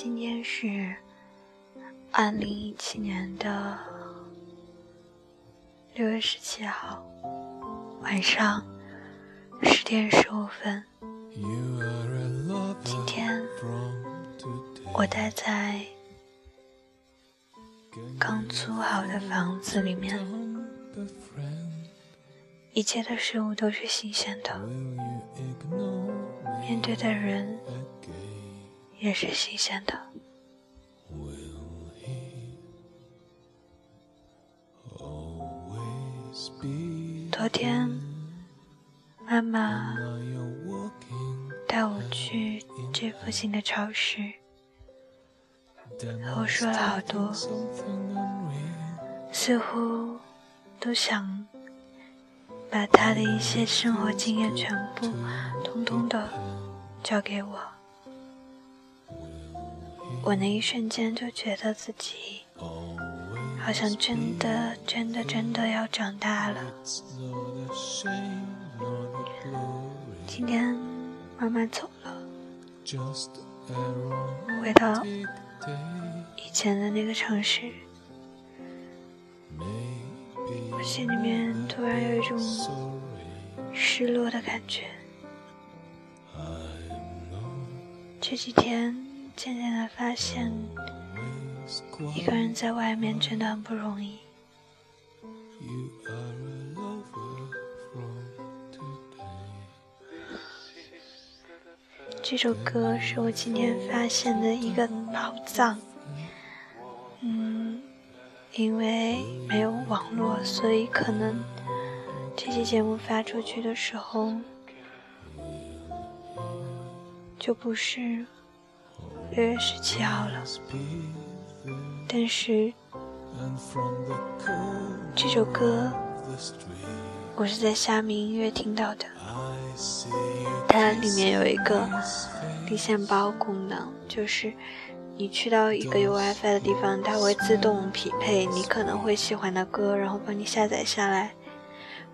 今天是二零一七年的六月十七号晚上十点十五分。今天我待在刚租好的房子里面，一切的事物都是新鲜的，面对的人。也是新鲜的。昨天，妈妈带我去这附近的超市，和我说了好多，似乎都想把她的一些生活经验全部通通的交给我。我那一瞬间就觉得自己好像真的、真的、真的要长大了。今天妈妈走了，回到以前的那个城市，我心里面突然有一种失落的感觉。这几天。渐渐的发现，一个人在外面真的很不容易。这首歌是我今天发现的一个宝藏。嗯，因为没有网络，所以可能这期节目发出去的时候，就不是。六月十七号了，但是这首歌我是在虾米音乐听到的，它里面有一个离线包功能，就是你去到一个有 WiFi 的地方，它会自动匹配你可能会喜欢的歌，然后帮你下载下来。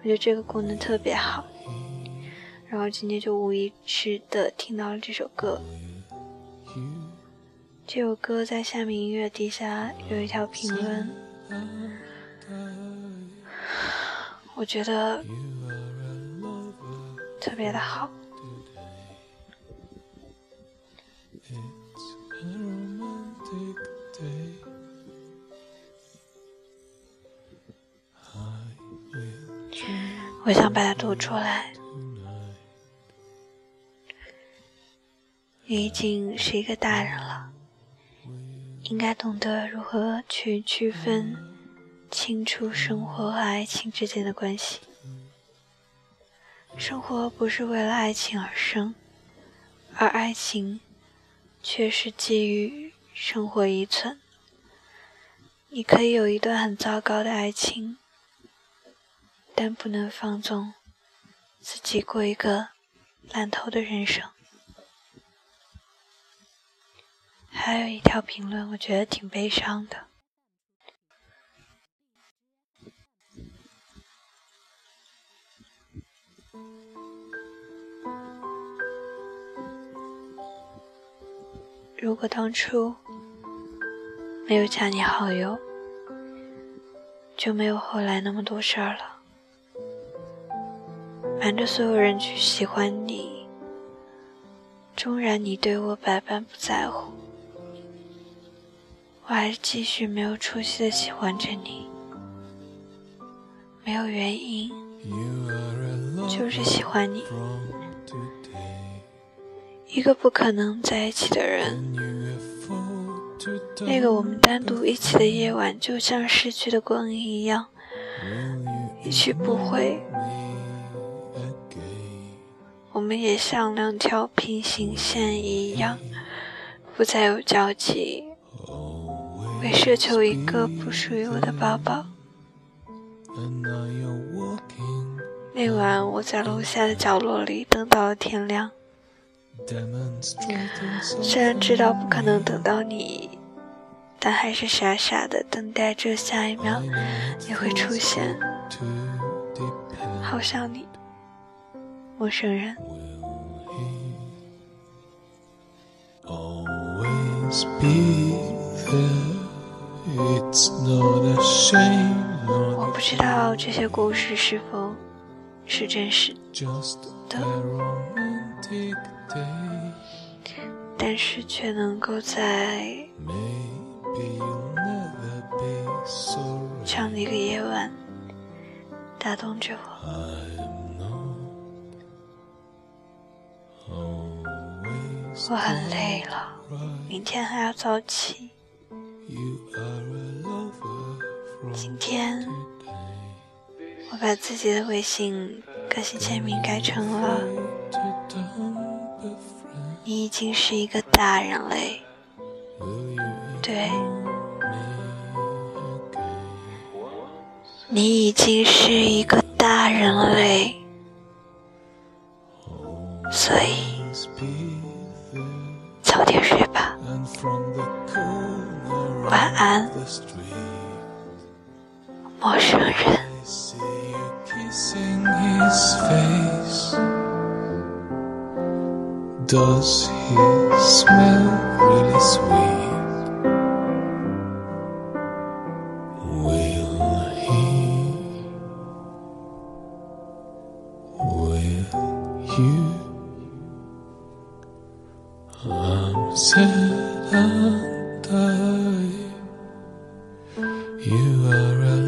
我觉得这个功能特别好，然后今天就无意识的听到了这首歌。这首歌在下面音乐底下有一条评论，我觉得特别的好。我想把它读出来。你已经是一个大人了。应该懂得如何去区分清楚生活和爱情之间的关系。生活不是为了爱情而生，而爱情却是基于生活依存。你可以有一段很糟糕的爱情，但不能放纵自己过一个烂透的人生。还有一条评论，我觉得挺悲伤的。如果当初没有加你好友，就没有后来那么多事儿了。瞒着所有人去喜欢你，纵然你对我百般不在乎。我还是继续没有出息的喜欢着你，没有原因，就是喜欢你。一个不可能在一起的人，那个我们单独一起的夜晚，就像逝去的光阴一样，一去不回。我们也像两条平行线一样，不再有交集。为奢求一个不属于我的抱抱。那晚我在楼下的角落里等到了天亮，虽然知道不可能等到你，但还是傻傻的等待着下一秒你会出现。好想你，陌生人。我不知道这些故事是否是真实。的，但是却能够在这样的一个夜晚打动着我。我很累了，明天还要早起。今天我把自己的微信个性签名改成了“你已经是一个大人类”，对，你已经是一个大人类，所以。早点睡吧，晚安，陌生人。said I'll die. You are a lover